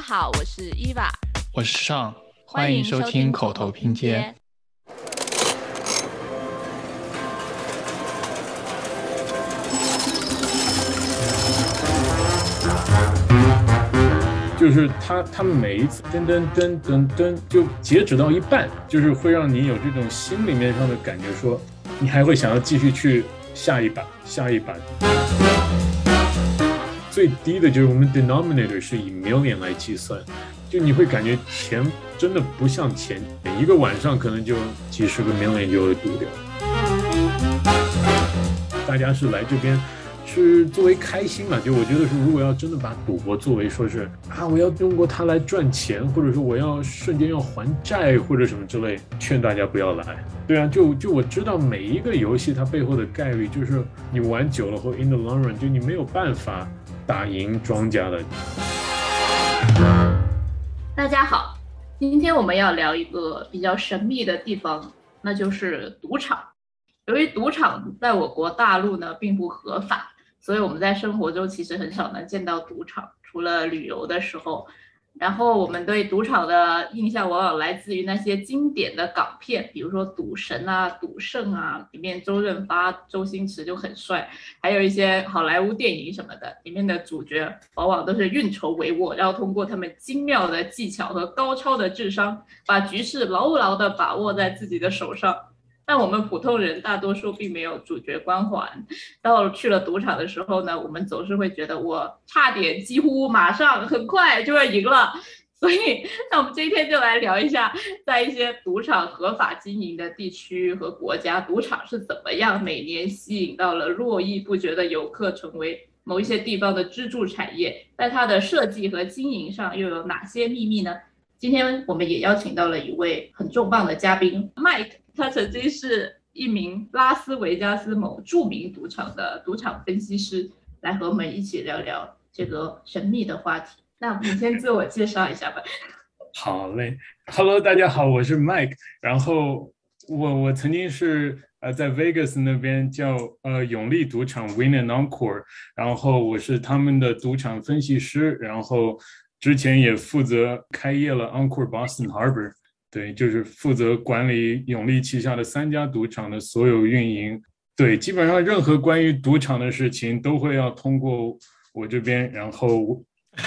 家好，我是伊娃，我是尚，欢迎收听口头拼接。就是他，他们每一次噔噔噔噔噔，就截止到一半，就是会让你有这种心里面上的感觉，说你还会想要继续去下一把，下一版。最低的就是我们 denominator 是以 million 来计算，就你会感觉钱真的不像钱，一个晚上可能就几十个 million 就会赌掉。大家是来这边。是作为开心嘛？就我觉得是，如果要真的把赌博作为说是啊，我要通过它来赚钱，或者说我要瞬间要还债或者什么之类，劝大家不要来。对啊，就就我知道每一个游戏它背后的概率，就是你玩久了后 in the long run，就你没有办法打赢庄家的。大家好，今天我们要聊一个比较神秘的地方，那就是赌场。由于赌场在我国大陆呢并不合法。所以我们在生活中其实很少能见到赌场，除了旅游的时候。然后我们对赌场的印象往往来自于那些经典的港片，比如说《赌神》啊、《赌圣》啊，里面周润发、周星驰就很帅；还有一些好莱坞电影什么的，里面的主角往往都是运筹帷幄，然后通过他们精妙的技巧和高超的智商，把局势牢牢地把握在自己的手上。但我们普通人大多数并没有主角光环，到去了赌场的时候呢，我们总是会觉得我差点、几乎、马上、很快就要赢了。所以，那我们今天就来聊一下，在一些赌场合法经营的地区和国家，赌场是怎么样每年吸引到了络绎不绝的游客，成为某一些地方的支柱产业。在它的设计和经营上又有哪些秘密呢？今天我们也邀请到了一位很重磅的嘉宾，Mike。他曾经是一名拉斯维加斯某著名赌场的赌场分析师，来和我们一起聊聊这个神秘的话题。那你先自我介绍一下吧。好嘞，Hello，大家好，我是 Mike。然后我我曾经是呃在 Vegas 那边叫呃永利赌场 Win and Encore，然后我是他们的赌场分析师，然后之前也负责开业了 Encore Boston Harbor。对，就是负责管理永利旗下的三家赌场的所有运营。对，基本上任何关于赌场的事情都会要通过我这边。然后，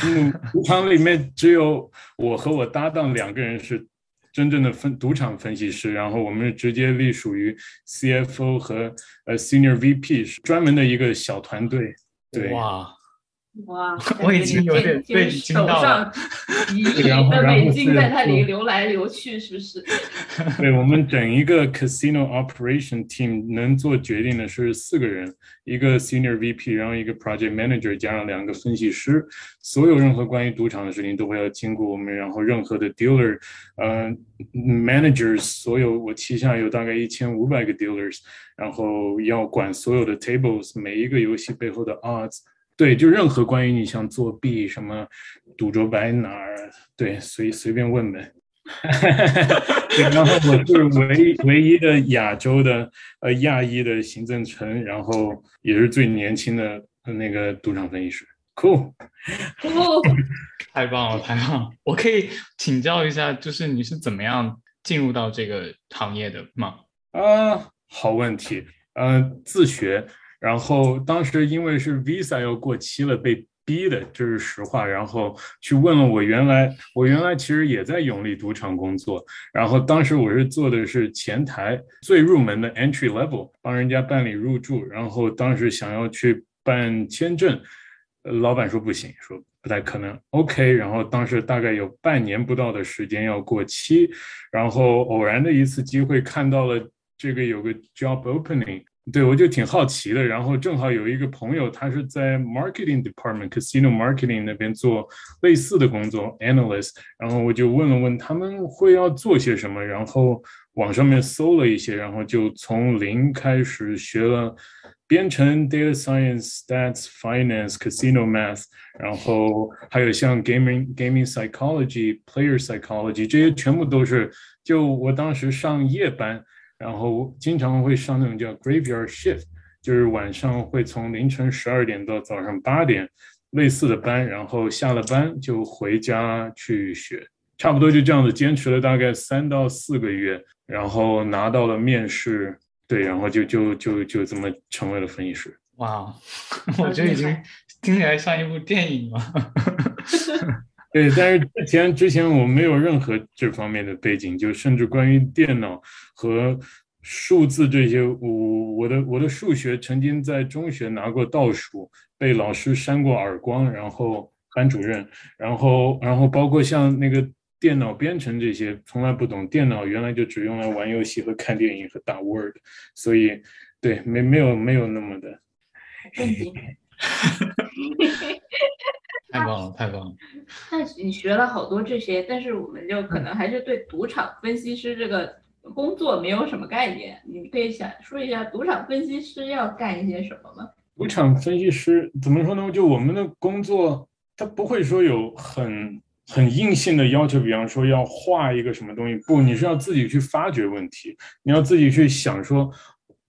嗯，赌场里面只有我和我搭档两个人是真正的分赌场分析师，然后我们是直接隶属于 CFO 和呃 Senior VP，是专门的一个小团队。对。哇。哇，我已经有点被惊到了。一亿的美金在那里流来流去，是不是？对我们整一个 casino operation team 能做决定的是四个人，一个 senior VP，然后一个 project manager，加上两个分析师。所有任何关于赌场的事情都会要经过我们，然后任何的 dealer，嗯，managers，所有我旗下有大概一千五百个 dealers，然后要管所有的 tables，每一个游戏背后的 odds。对，就任何关于你像作弊什么赌桌摆哪儿，对，随随便问呗。然后我是唯唯一的亚洲的呃亚裔的行政层，然后也是最年轻的那个赌场分析师。Cool，太棒了，太棒了！我可以请教一下，就是你是怎么样进入到这个行业的吗？啊，好问题，嗯，自学。然后当时因为是 visa 要过期了，被逼的，这是实话。然后去问了我原来，我原来其实也在永利赌场工作。然后当时我是做的是前台最入门的 entry level，帮人家办理入住。然后当时想要去办签证，老板说不行，说不太可能。OK，然后当时大概有半年不到的时间要过期，然后偶然的一次机会看到了这个有个 job opening。对，我就挺好奇的，然后正好有一个朋友，他是在 marketing department casino marketing 那边做类似的工作 analyst，然后我就问了问他们会要做些什么，然后网上面搜了一些，然后就从零开始学了编程 data science stats finance casino math，然后还有像 gaming gaming psychology player psychology 这些全部都是就我当时上夜班。然后经常会上那种叫 graveyard shift，就是晚上会从凌晨十二点到早上八点，类似的班，然后下了班就回家去学，差不多就这样子坚持了大概三到四个月，然后拿到了面试，对，然后就就就就这么成为了分析师。哇，我觉得已经听起来像一部电影了。对，但是之前之前我没有任何这方面的背景，就甚至关于电脑和数字这些，我我的我的数学曾经在中学拿过倒数，被老师扇过耳光，然后班主任，然后然后包括像那个电脑编程这些，从来不懂。电脑原来就只用来玩游戏和看电影和打 Word，所以对，没没有没有那么的。太棒了，太棒了！那你学了好多这些，但是我们就可能还是对赌场分析师这个工作没有什么概念。你可以想说一下，赌场分析师要干一些什么吗？赌场分析师怎么说呢？就我们的工作，他不会说有很很硬性的要求，比方说要画一个什么东西，不，你是要自己去发掘问题，你要自己去想说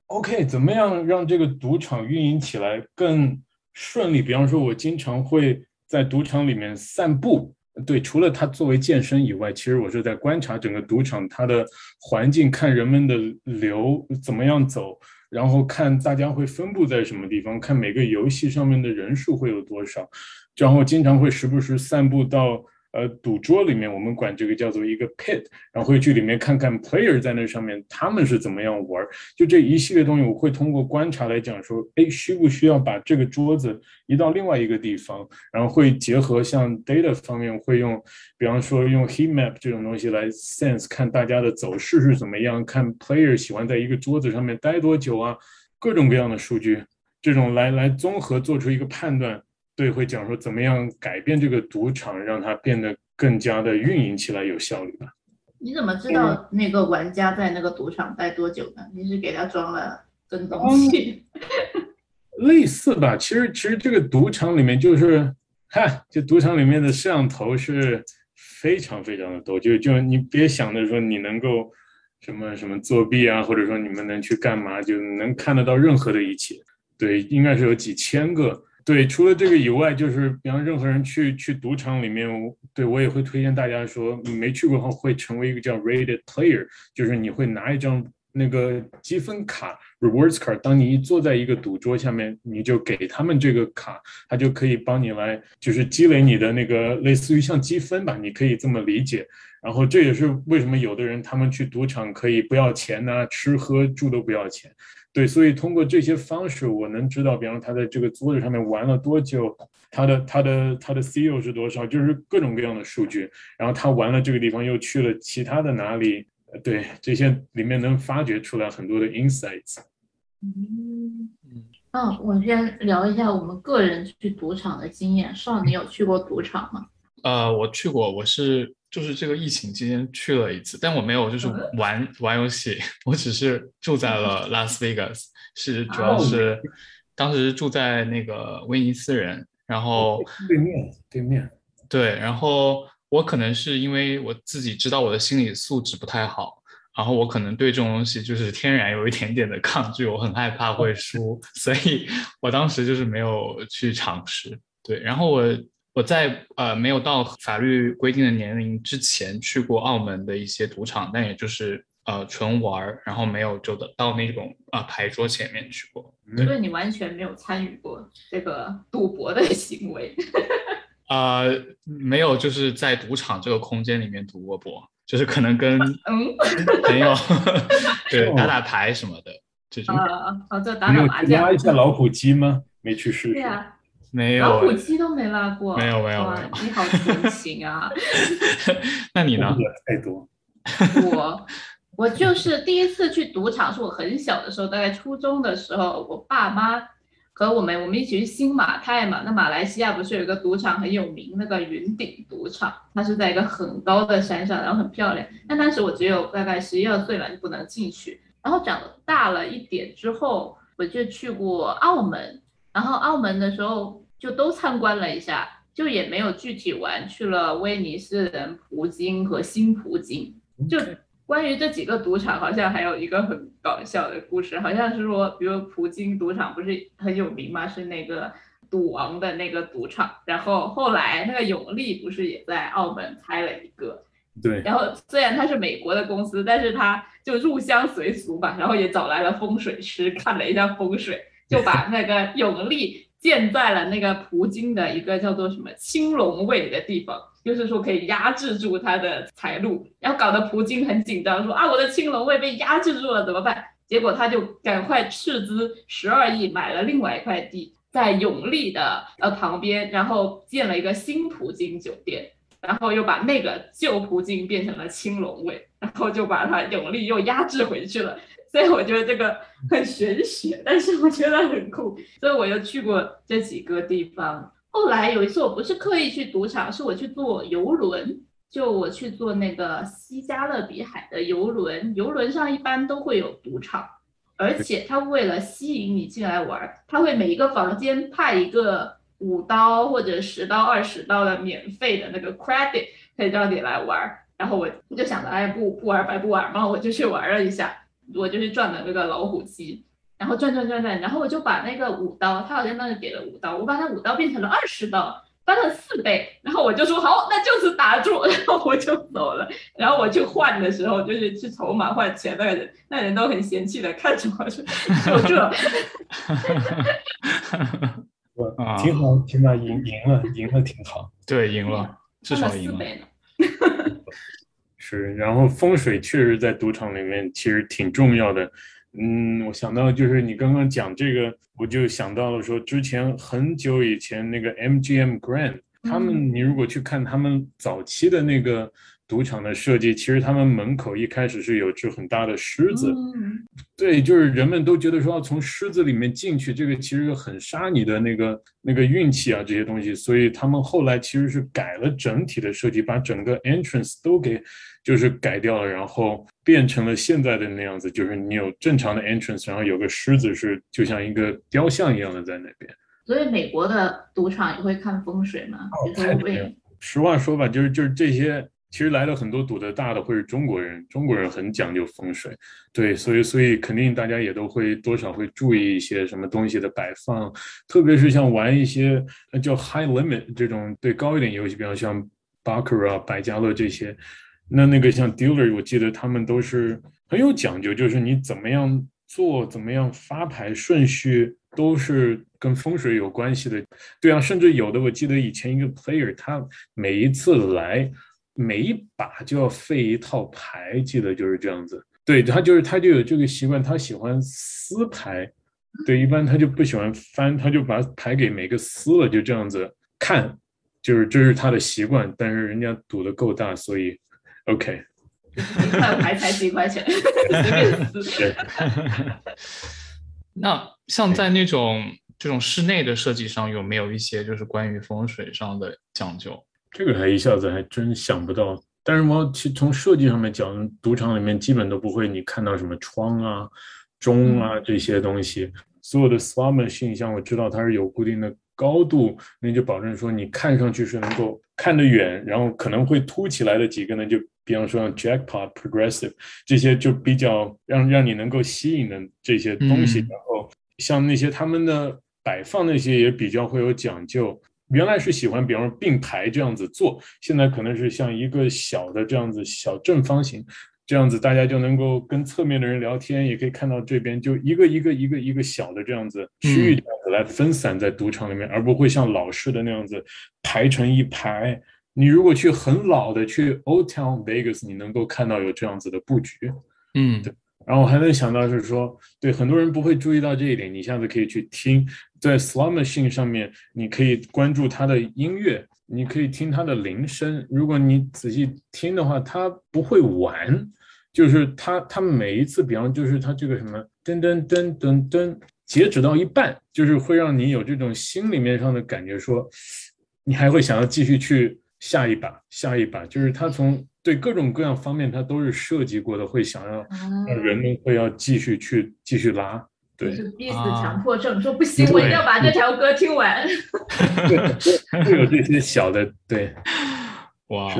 ，OK，怎么样让这个赌场运营起来更顺利？比方说，我经常会。在赌场里面散步，对，除了它作为健身以外，其实我是在观察整个赌场它的环境，看人们的流怎么样走，然后看大家会分布在什么地方，看每个游戏上面的人数会有多少，然后经常会时不时散步到。呃，赌桌里面我们管这个叫做一个 pit，然后会去里面看看 player 在那上面他们是怎么样玩，就这一系列东西，我会通过观察来讲说，哎，需不需要把这个桌子移到另外一个地方，然后会结合像 data 方面会用，比方说用 heat map 这种东西来 sense 看大家的走势是怎么样，看 player 喜欢在一个桌子上面待多久啊，各种各样的数据，这种来来综合做出一个判断。对，会讲说怎么样改变这个赌场，让它变得更加的运营起来有效率吧？你怎么知道那个玩家在那个赌场待多久呢？你是给他装了跟踪器？类似吧，其实其实这个赌场里面就是，哈，就赌场里面的摄像头是非常非常的多，就就你别想着说你能够什么什么作弊啊，或者说你们能去干嘛，就能看得到任何的一切。对，应该是有几千个。对，除了这个以外，就是比方任何人去去赌场里面，对我也会推荐大家说，你没去过的话会成为一个叫 rated player，就是你会拿一张那个积分卡 rewards card，当你一坐在一个赌桌下面，你就给他们这个卡，他就可以帮你来就是积累你的那个类似于像积分吧，你可以这么理解。然后这也是为什么有的人他们去赌场可以不要钱呢，吃喝住都不要钱。对，所以通过这些方式，我能知道，比方他在这个桌子上面玩了多久，他的他的他的 CEO 是多少，就是各种各样的数据。然后他玩了这个地方，又去了其他的哪里？对，这些里面能发掘出来很多的 insights。嗯嗯，我先聊一下我们个人去赌场的经验。少，你有去过赌场吗？呃，我去过，我是。就是这个疫情期间去了一次，但我没有就是玩玩游戏，我只是住在了拉斯维加斯，是主要是当时住在那个威尼斯人，然后对面对面对，然后我可能是因为我自己知道我的心理素质不太好，然后我可能对这种东西就是天然有一点点的抗拒，我很害怕会输，所以我当时就是没有去尝试。对，然后我。我在呃没有到法律规定的年龄之前去过澳门的一些赌场，但也就是呃纯玩儿，然后没有就到那种啊牌桌前面去过。所以你完全没有参与过这个赌博的行为？呃，没有，就是在赌场这个空间里面赌过博，就是可能跟 朋友 对打打牌什么的这种。啊啊，这打打麻将。拉一下老虎机吗？没去试试。对呀。没有，老虎机都没拉过。没有没有，你好纯情啊！那你呢？太多。我我就是第一次去赌场，是我很小的时候，大概初中的时候，我爸妈和我们我们一起去新马泰嘛。那马来西亚不是有一个赌场很有名，那个云顶赌场，它是在一个很高的山上，然后很漂亮。但当时我只有大概十一二岁吧，就不能进去。然后长大了一点之后，我就去过澳门，然后澳门的时候。就都参观了一下，就也没有具体玩。去了威尼斯人、葡京和新葡京。就关于这几个赌场，好像还有一个很搞笑的故事，好像是说，比如葡京赌场不是很有名吗？是那个赌王的那个赌场，然后后来那个永利不是也在澳门开了一个，对，然后虽然他是美国的公司，但是他就入乡随俗吧，然后也找来了风水师看了一下风水，就把那个永利建在了那个葡京的一个叫做什么青龙位的地方，就是说可以压制住他的财路，然后搞得葡京很紧张，说啊我的青龙位被压制住了怎么办？结果他就赶快斥资十二亿买了另外一块地。在永利的呃旁边，然后建了一个新葡京酒店，然后又把那个旧葡京变成了青龙位，然后就把它永利又压制回去了。所以我觉得这个很玄学，但是我觉得很酷。所以我又去过这几个地方。后来有一次我不是刻意去赌场，是我去坐游轮，就我去坐那个西加勒比海的游轮，游轮上一般都会有赌场。而且他为了吸引你进来玩，他会每一个房间派一个五刀或者十刀、二十刀的免费的那个 credit，可以让你来玩。然后我就想着，哎，不不玩白不玩嘛，我就去玩了一下，我就是赚的那个老虎机，然后转转转转，然后我就把那个五刀，他好像当时给了五刀，我把那五刀变成了二十刀。翻了四倍，然后我就说好，那就此打住，然后我就走了。然后我去换的时候，就是去筹码换钱，那个人那人都很嫌弃的看着我说：“ 就这。”我挺好，挺好赢赢了，赢了挺好。对，赢了，至少赢了。是，然后风水确实在赌场里面其实挺重要的。嗯，我想到就是你刚刚讲这个，我就想到了说，之前很久以前那个 MGM Grand，他们你如果去看他们早期的那个赌场的设计，其实他们门口一开始是有只很大的狮子，对，就是人们都觉得说要从狮子里面进去，这个其实很杀你的那个那个运气啊这些东西，所以他们后来其实是改了整体的设计，把整个 entrance 都给。就是改掉了，然后变成了现在的那样子，就是你有正常的 entrance，然后有个狮子是就像一个雕像一样的在那边。所以美国的赌场也会看风水吗？实话说吧，就是就是这些，其实来了很多赌的大的会是中国人，中国人很讲究风水，对，所以所以肯定大家也都会多少会注意一些什么东西的摆放，特别是像玩一些叫 high limit 这种对高一点游戏，比方像 baccarat 百家乐这些。那那个像 dealer，我记得他们都是很有讲究，就是你怎么样做，怎么样发牌顺序都是跟风水有关系的。对啊，甚至有的我记得以前一个 player，他每一次来每一把就要废一套牌，记得就是这样子。对他就是他就有这个习惯，他喜欢撕牌。对，一般他就不喜欢翻，他就把牌给每个撕了，就这样子看，就是这是他的习惯。但是人家赌的够大，所以。OK，一块牌才几块钱，那像在那种这种室内的设计上，有没有一些就是关于风水上的讲究？这个还一下子还真想不到。但是我其从设计上面讲，赌场里面基本都不会你看到什么窗啊、钟啊这些东西。所有的 slot machine，像我知道它是有固定的。高度，那就保证说你看上去是能够看得远，然后可能会凸起来的几个呢，就比方说像 Jackpot、Progressive 这些，就比较让让你能够吸引的这些东西。然后像那些他们的摆放那些也比较会有讲究。原来是喜欢，比方说并排这样子做，现在可能是像一个小的这样子小正方形。这样子大家就能够跟侧面的人聊天，也可以看到这边就一个一个一个一个小的这样子区域这样子来分散在赌场里面，而不会像老式的那样子排成一排。你如果去很老的去 Old Town Vegas，你能够看到有这样子的布局。嗯，对。然后我还能想到是说，对很多人不会注意到这一点，你下次可以去听，在 Slot Machine 上面，你可以关注它的音乐。你可以听它的铃声，如果你仔细听的话，它不会完，就是它它每一次，比方就是它这个什么噔噔噔噔噔，截止到一半，就是会让你有这种心里面上的感觉，说你还会想要继续去下一把下一把，就是他从对各种各样方面他都是设计过的，会想要让人们会要继续去继续拉。对就是逼死强迫症，说不行，我一定要把这条歌听完。会有这些小的，对，哇。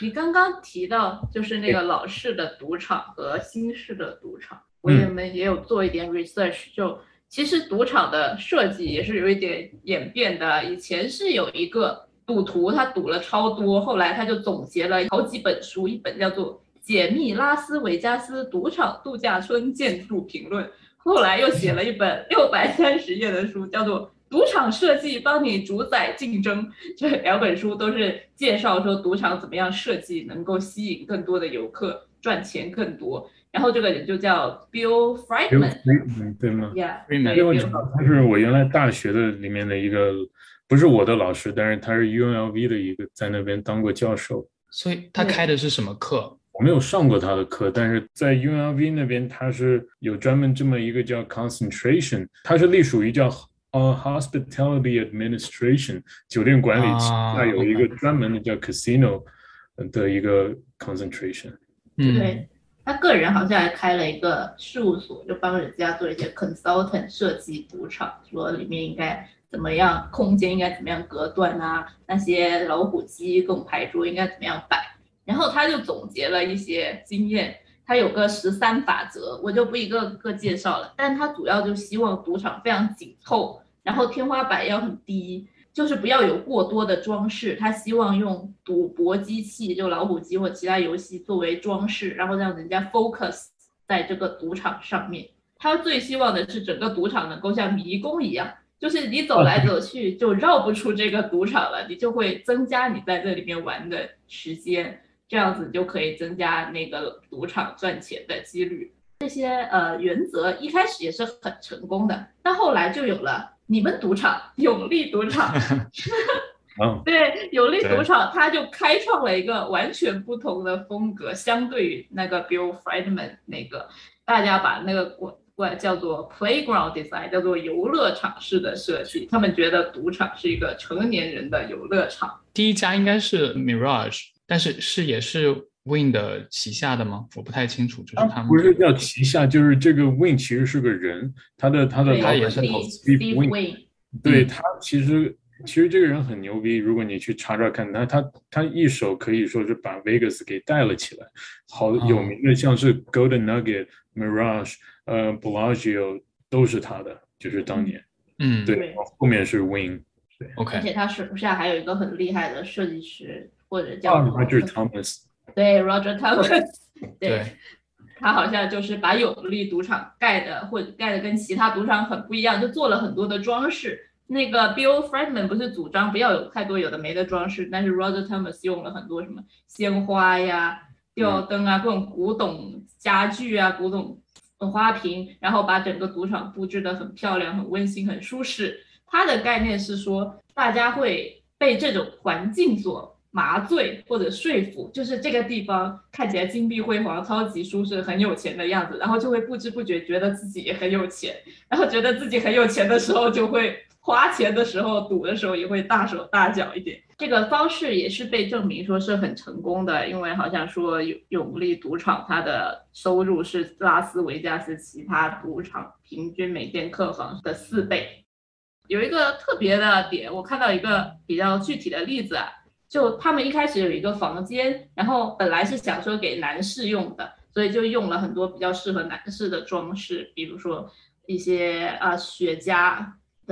你刚刚提到就是那个老式的赌场和新式的赌场，我也们也有做一点 research，就其实赌场的设计也是有一点演变的。以前是有一个赌徒，他赌了超多，后来他就总结了好几本书，一本叫做《解密拉斯维加斯赌场度假村建筑评论》，后来又写了一本六百三十页的书，叫做《赌场设计帮你主宰竞争》。这两本书都是介绍说赌场怎么样设计能够吸引更多的游客，赚钱更多。然后这个人就叫 Bill Friedman，对吗？Yeah，因为他是我原来大学的里面的一个，不是我的老师，但是他是 UNLV 的一个，在那边当过教授。所以他开的是什么课？我没有上过他的课，但是在 UNLV 那边他是有专门这么一个叫 concentration，它是隶属于叫呃 hospitality administration 酒店管理旗下有一个专门的叫 casino 的一个 concentration。嗯。他个人好像还开了一个事务所，就帮人家做一些 consultant 设计赌场，说里面应该怎么样，空间应该怎么样隔断啊，那些老虎机、各种牌桌应该怎么样摆。然后他就总结了一些经验，他有个十三法则，我就不一个个介绍了。但他主要就希望赌场非常紧凑，然后天花板要很低。就是不要有过多的装饰，他希望用赌博机器，就老虎机或其他游戏作为装饰，然后让人家 focus 在这个赌场上面。他最希望的是整个赌场能够像迷宫一样，就是你走来走去就绕不出这个赌场了，你就会增加你在这里面玩的时间，这样子就可以增加那个赌场赚钱的几率。这些呃原则一开始也是很成功的，但后来就有了。你们赌场永利赌场，对永利赌场，他就开创了一个完全不同的风格，相对于那个 Bill Friedman 那个，大家把那个管管叫做 playground design，叫做游乐场式的设计。他们觉得赌场是一个成年人的游乐场。第一家应该是 Mirage，但是是也是。Win 的旗下的吗？我不太清楚，就是他们不是叫旗下，就是这个 Win 其实是个人，他的他的老板是 Steve Win，对他其实其实这个人很牛逼，如果你去查查看，他他他一手可以说是把 Vegas 给带了起来，好有名的像是 Golden Nugget、Mirage、呃 Bellagio 都是他的，就是当年，嗯，对，后面是 Win，对，OK，而且他手下还有一个很厉害的设计师，或者叫 Roger Thomas。对，Roger Thomas，对，他好像就是把永利赌场盖的，或者盖的跟其他赌场很不一样，就做了很多的装饰。那个 Bill Friedman 不是主张不要有太多有的没的装饰，但是 Roger Thomas 用了很多什么鲜花呀、吊灯啊、各种古董家具啊、古董花瓶，然后把整个赌场布置的很漂亮、很温馨、很舒适。它的概念是说，大家会被这种环境所。麻醉或者说服，就是这个地方看起来金碧辉煌、超级舒适、很有钱的样子，然后就会不知不觉觉得自己也很有钱，然后觉得自己很有钱的时候，就会花钱的时候、赌的时候也会大手大脚一点。这个方式也是被证明说是很成功的，因为好像说永永利赌场它的收入是拉斯维加斯其他赌场平均每间客房的四倍。有一个特别的点，我看到一个比较具体的例子啊。就他们一开始有一个房间，然后本来是想说给男士用的，所以就用了很多比较适合男士的装饰，比如说一些啊雪茄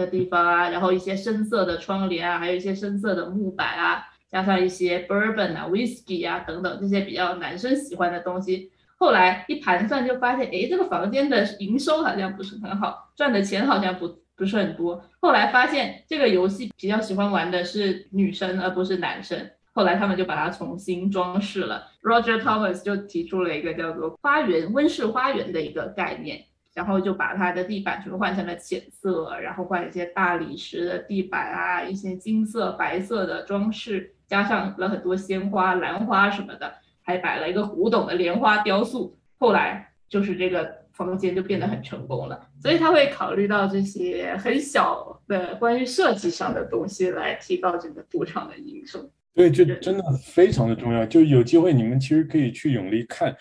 的地方啊，然后一些深色的窗帘啊，还有一些深色的木板啊，加上一些 bourbon 啊、whisky 啊等等这些比较男生喜欢的东西。后来一盘算就发现，哎，这个房间的营收好像不是很好，赚的钱好像不。不是很多，后来发现这个游戏比较喜欢玩的是女生而不是男生，后来他们就把它重新装饰了。Roger Thomas 就提出了一个叫做花园温室花园的一个概念，然后就把它的地板全部换成了浅色，然后换一些大理石的地板啊，一些金色、白色的装饰，加上了很多鲜花、兰花什么的，还摆了一个古董的莲花雕塑。后来就是这个。房间就变得很成功了，所以他会考虑到这些很小的关于设计上的东西来提高整个赌场的营收。对，这真的非常的重要。就有机会你们其实可以去永利看，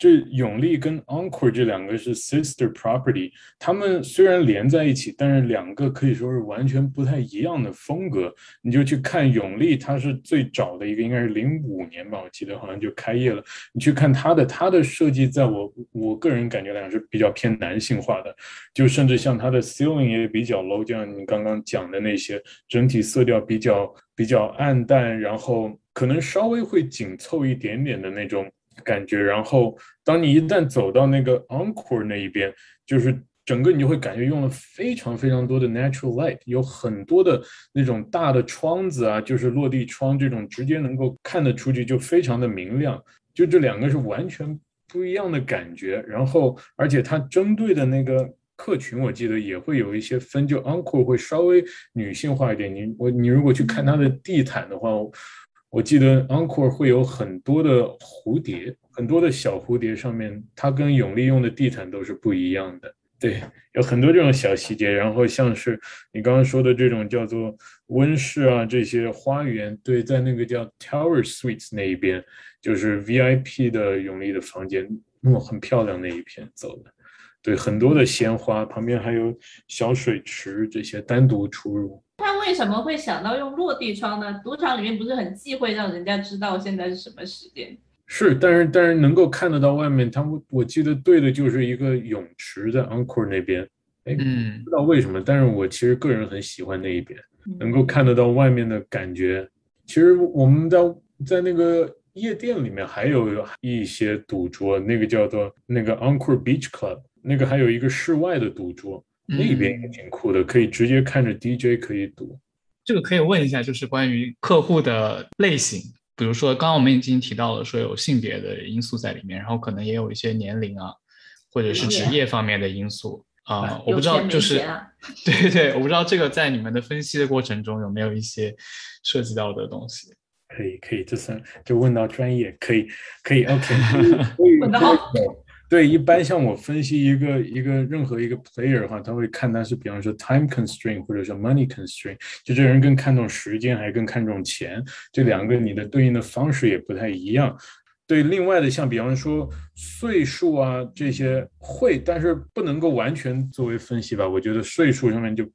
这永利跟 Encore 这两个是 sister property，他们虽然连在一起，但是两个可以说是完全不太一样的风格。你就去看永利，它是最早的一个，应该是零五年吧，我记得好像就开业了。你去看它的，它的设计，在我我个人感觉来讲是比较偏男性化的，就甚至像它的 ceiling 也比较 low，就像你刚刚讲的那些，整体色调比较比较暗淡，然后可能稍微会紧凑一点点的那种。感觉，然后当你一旦走到那个 Encore 那一边，就是整个你就会感觉用了非常非常多的 natural light，有很多的那种大的窗子啊，就是落地窗这种，直接能够看得出去，就非常的明亮。就这两个是完全不一样的感觉。然后，而且它针对的那个客群，我记得也会有一些分，就 Encore 会稍微女性化一点。你我你如果去看它的地毯的话。我记得 Encore 会有很多的蝴蝶，很多的小蝴蝶，上面它跟永利用的地毯都是不一样的。对，有很多这种小细节。然后像是你刚刚说的这种叫做温室啊，这些花园，对，在那个叫 Tower Suites 那一边，就是 VIP 的永利的房间，嗯，很漂亮那一片走的。对，很多的鲜花，旁边还有小水池，这些单独出入。他为什么会想到用落地窗呢？赌场里面不是很忌讳让人家知道现在是什么时间？是，但是但是能够看得到外面。他们我记得对的就是一个泳池在 Encore 那边。哎，不知道为什么，但是我其实个人很喜欢那一边，能够看得到外面的感觉。其实我们在在那个夜店里面还有一些赌桌，那个叫做那个 Encore Beach Club，那个还有一个室外的赌桌。那边也挺酷的，可以直接看着 DJ 可以读。这个可以问一下，就是关于客户的类型，比如说刚刚我们已经提到了说有性别的因素在里面，然后可能也有一些年龄啊，或者是职业方面的因素 啊。我不知道，就是对对对，我不知道这个在你们的分析的过程中有没有一些涉及到的东西。可以可以，这算就问到专业，可以可以 OK。问得好。对，一般像我分析一个一个任何一个 player 的话，他会看他是比方说 time constraint 或者说 money constraint，就这人更看重时间，还更看重钱，这两个你的对应的方式也不太一样。对，另外的像比方说岁数啊这些会，但是不能够完全作为分析吧。我觉得岁数上面就，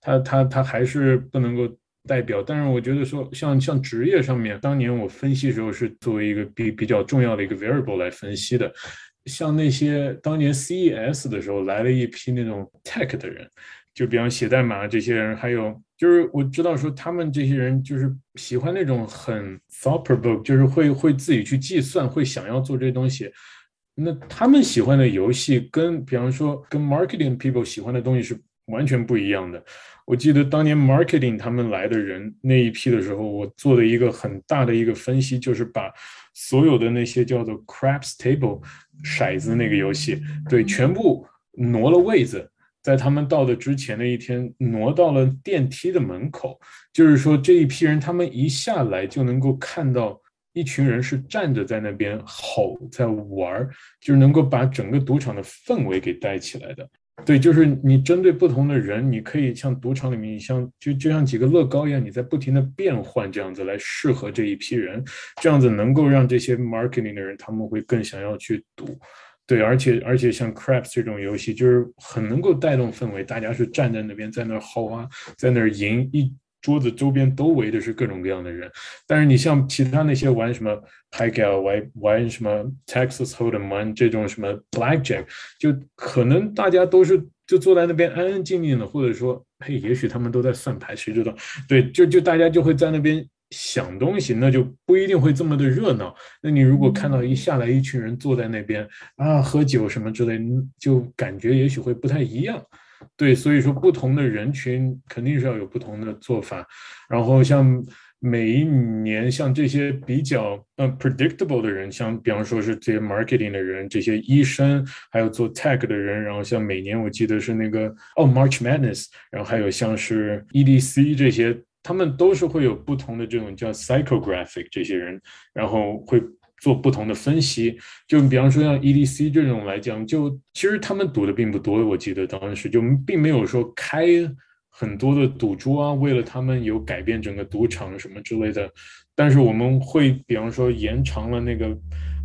他他他还是不能够代表。但是我觉得说像像职业上面，当年我分析时候是作为一个比比较重要的一个 variable 来分析的。像那些当年 CES 的时候来了一批那种 tech 的人，就比方写代码这些人，还有就是我知道说他们这些人就是喜欢那种很 thought provoke，就是会会自己去计算，会想要做这些东西。那他们喜欢的游戏跟比方说跟 marketing people 喜欢的东西是完全不一样的。我记得当年 marketing 他们来的人那一批的时候，我做的一个很大的一个分析，就是把所有的那些叫做 craps table。骰子那个游戏，对，全部挪了位子，在他们到的之前的一天，挪到了电梯的门口。就是说，这一批人，他们一下来就能够看到一群人是站着在那边吼，在玩，就是能够把整个赌场的氛围给带起来的。对，就是你针对不同的人，你可以像赌场里面，你像就就像几个乐高一样，你在不停的变换，这样子来适合这一批人，这样子能够让这些 marketing 的人他们会更想要去赌。对，而且而且像 craps 这种游戏，就是很能够带动氛围，大家是站在那边在那吼啊，在那儿赢一。桌子周边都围的是各种各样的人，但是你像其他那些玩什么 Peggle、玩玩什么 Texas Hold'em、这种什么 Blackjack，就可能大家都是就坐在那边安安静静的，或者说，嘿，也许他们都在算牌，谁知道？对，就就大家就会在那边想东西，那就不一定会这么的热闹。那你如果看到一下来一群人坐在那边啊喝酒什么之类，就感觉也许会不太一样。对，所以说不同的人群肯定是要有不同的做法。然后像每一年，像这些比较呃 predictable 的人，像比方说是这些 marketing 的人，这些医生，还有做 tech 的人。然后像每年我记得是那个哦 March Madness，然后还有像是 EDC 这些，他们都是会有不同的这种叫 psychographic 这些人，然后会。做不同的分析，就比方说像 EDC 这种来讲，就其实他们赌的并不多，我记得当时就并没有说开很多的赌桌啊，为了他们有改变整个赌场什么之类的。但是我们会比方说延长了那个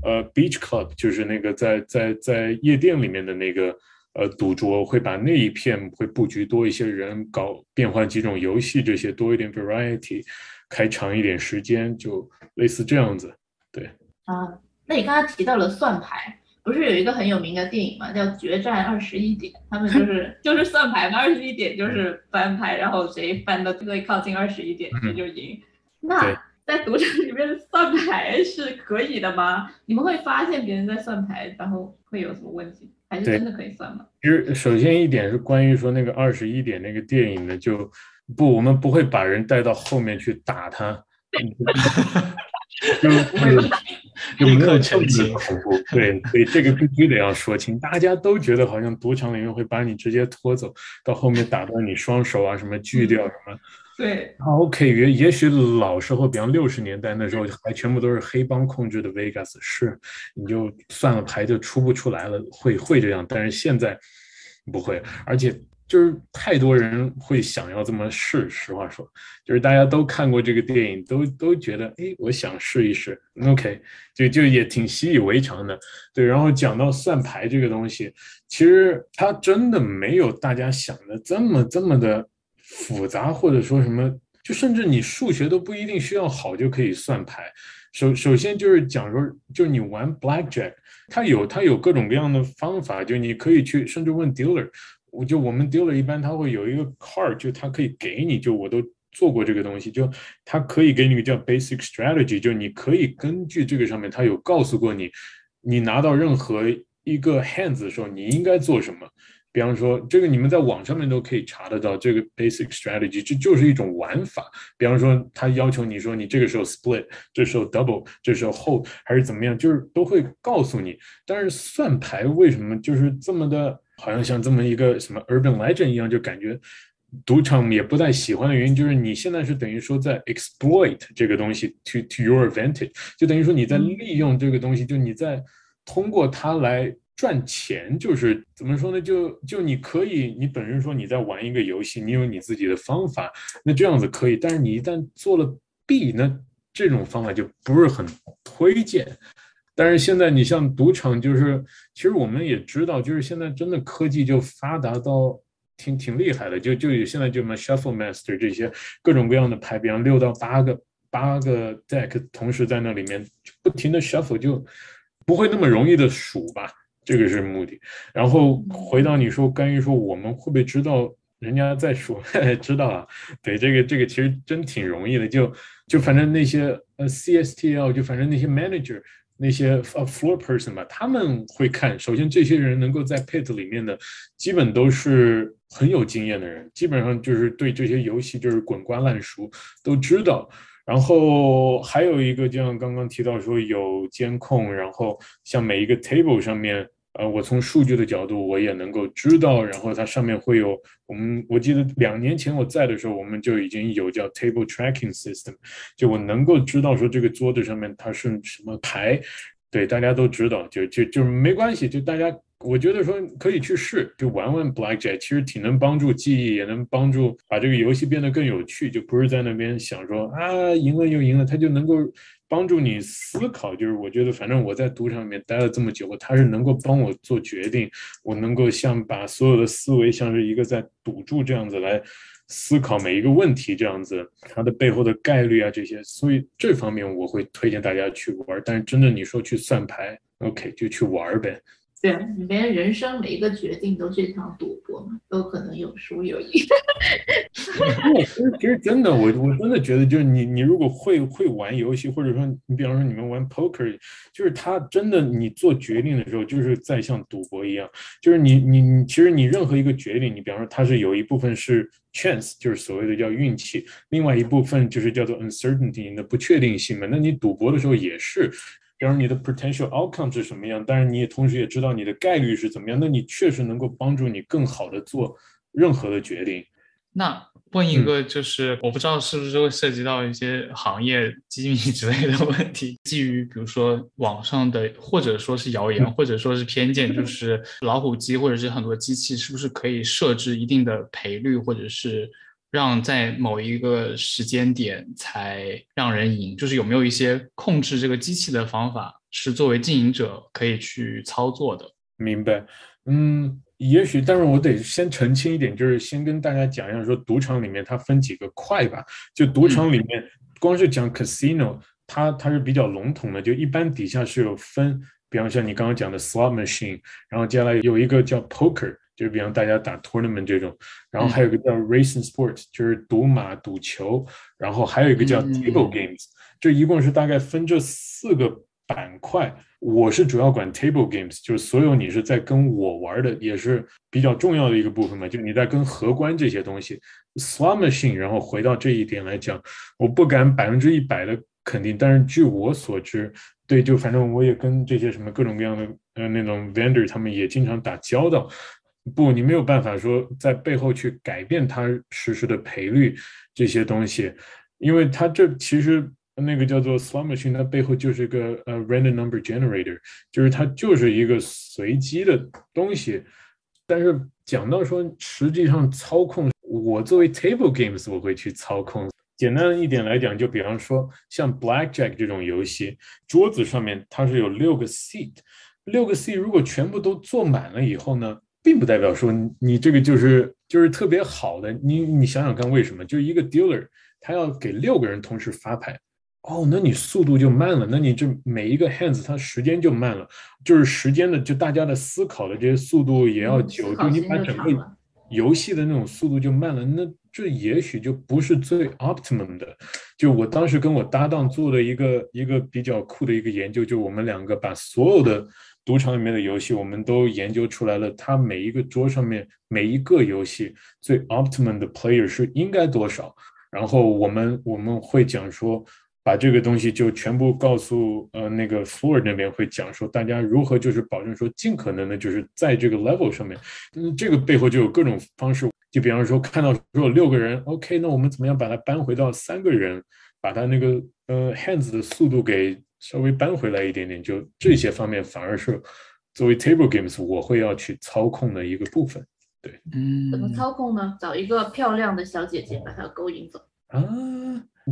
呃 beach club，就是那个在在在夜店里面的那个呃赌桌，会把那一片会布局多一些人，搞变换几种游戏，这些多一点 variety，开长一点时间，就类似这样子。对啊，那你刚刚提到了算牌。不是有一个很有名的电影嘛，叫《决战二十一点》，他们就是 就是算牌嘛，二十一点就是翻牌，然后谁翻的最靠近二十一点谁就赢。那在赌场里面算牌是可以的吗？你们会发现别人在算牌，然后会有什么问题？还是真的可以算吗？其实首先一点是关于说那个二十一点那个电影呢，就不我们不会把人带到后面去打他。就就没有这么恐怖，对，所以这个必须得要说清。大家都觉得好像赌场里面会把你直接拖走，到后面打断你双手啊，什么锯掉什么。对，OK，也也许老时候，比方六十年代那时候还全部都是黑帮控制的 Vegas，是你就算了牌就出不出来了，会会这样。但是现在不会，而且。就是太多人会想要这么试，实话说，就是大家都看过这个电影，都都觉得，哎，我想试一试，OK，就就也挺习以为常的，对。然后讲到算牌这个东西，其实它真的没有大家想的这么这么的复杂，或者说什么，就甚至你数学都不一定需要好就可以算牌。首首先就是讲说，就你玩 Blackjack，它有它有各种各样的方法，就你可以去甚至问 dealer。我就我们丢了一般，他会有一个 card，就他可以给你，就我都做过这个东西，就他可以给你个叫 basic strategy，就你可以根据这个上面，他有告诉过你，你拿到任何一个 hands 的时候，你应该做什么。比方说，这个你们在网上面都可以查得到，这个 basic strategy，这就是一种玩法。比方说，他要求你说你这个时候 split，这时候 double，这时候 hold，还是怎么样，就是都会告诉你。但是算牌为什么就是这么的？好像像这么一个什么 urban legend 一样，就感觉赌场也不太喜欢的原因，就是你现在是等于说在 exploit 这个东西 to to your advantage，就等于说你在利用这个东西，就你在通过它来赚钱，就是怎么说呢？就就你可以，你本身说你在玩一个游戏，你有你自己的方法，那这样子可以，但是你一旦做了弊，那这种方法就不是很推荐。但是现在你像赌场，就是其实我们也知道，就是现在真的科技就发达到挺挺厉害的，就就现在就什么 Shuffle Master 这些各种各样的牌，比方六到八个八个 deck 同时在那里面不停的 shuffle，就不会那么容易的数吧，这个是目的。然后回到你说关于说我们会不会知道人家在数，知道啊，对这个这个其实真挺容易的，就就反正那些呃 CSTL 就反正那些 manager。那些呃 floor person 吧，他们会看。首先，这些人能够在 pit 里面的，基本都是很有经验的人，基本上就是对这些游戏就是滚瓜烂熟，都知道。然后还有一个，就像刚刚提到说有监控，然后像每一个 table 上面。呃，我从数据的角度，我也能够知道，然后它上面会有我们，我记得两年前我在的时候，我们就已经有叫 table tracking system，就我能够知道说这个桌子上面它是什么牌，对，大家都知道，就就就没关系，就大家我觉得说可以去试，就玩玩 blackjack，其实挺能帮助记忆，也能帮助把这个游戏变得更有趣，就不是在那边想说啊赢了又赢了，他就能够。帮助你思考，就是我觉得，反正我在赌场里面待了这么久，他是能够帮我做决定，我能够像把所有的思维像是一个在赌注这样子来思考每一个问题这样子，它的背后的概率啊这些，所以这方面我会推荐大家去玩。但是真的你说去算牌，OK 就去玩呗。对，连人生每一个决定都是一场赌博嘛，都可能有输有赢。其实其实真的，我我真的觉得，就是你你如果会会玩游戏，或者说你比方说你们玩 poker，就是他真的你做决定的时候，就是在像赌博一样，就是你你你其实你任何一个决定，你比方说它是有一部分是 chance，就是所谓的叫运气，另外一部分就是叫做 uncertainty 的不确定性嘛。那你赌博的时候也是。比如你的 potential outcome 是什么样，但是你也同时也知道你的概率是怎么样，那你确实能够帮助你更好的做任何的决定。那问一个，就是我不知道是不是会涉及到一些行业机密 之类的问题，基于比如说网上的或者说是谣言，或者说是偏见，就是老虎机或者是很多机器是不是可以设置一定的赔率，或者是？让在某一个时间点才让人赢，就是有没有一些控制这个机器的方法？是作为经营者可以去操作的。明白，嗯，也许，但是我得先澄清一点，就是先跟大家讲一下，说赌场里面它分几个块吧。就赌场里面，光是讲 casino，它它是比较笼统的，就一般底下是有分，比方像你刚刚讲的 slot machine，然后接下来有一个叫 poker，就是比方大家打 tournament 这种，然后还有一个叫 racing sports，就是赌马、赌球，然后还有一个叫 table games，就一共是大概分这四个。板块，我是主要管 table games，就是所有你是在跟我玩的，也是比较重要的一个部分嘛。就你在跟荷官这些东西，slot machine，然后回到这一点来讲，我不敢百分之一百的肯定，但是据我所知，对，就反正我也跟这些什么各种各样的呃那种 vendor，他们也经常打交道。不，你没有办法说在背后去改变它实时的赔率这些东西，因为它这其实。那个叫做 slot machine，它背后就是一个呃 random number generator，就是它就是一个随机的东西。但是讲到说实际上操控，我作为 table games 我会去操控。简单一点来讲，就比方说像 blackjack 这种游戏，桌子上面它是有六个 seat，六个 seat 如果全部都坐满了以后呢，并不代表说你这个就是就是特别好的。你你想想看，为什么？就一个 dealer 他要给六个人同时发牌。哦，那你速度就慢了，那你这每一个 hands 它时间就慢了，就是时间的，就大家的思考的这些速度也要久，就你把整个游戏的那种速度就慢了，那这也许就不是最 optimum 的。就我当时跟我搭档做的一个一个比较酷的一个研究，就我们两个把所有的赌场里面的游戏，我们都研究出来了，它每一个桌上面每一个游戏最 optimum 的 player 是应该多少，然后我们我们会讲说。把这个东西就全部告诉呃那个 floor 那边会讲说大家如何就是保证说尽可能的就是在这个 level 上面，嗯，这个背后就有各种方式，就比方说看到说有六个人，OK，那我们怎么样把它搬回到三个人，把它那个呃 hands 的速度给稍微扳回来一点点，就这些方面反而是作为 table games 我会要去操控的一个部分，对，嗯，怎么操控呢？找一个漂亮的小姐姐把她勾引走啊。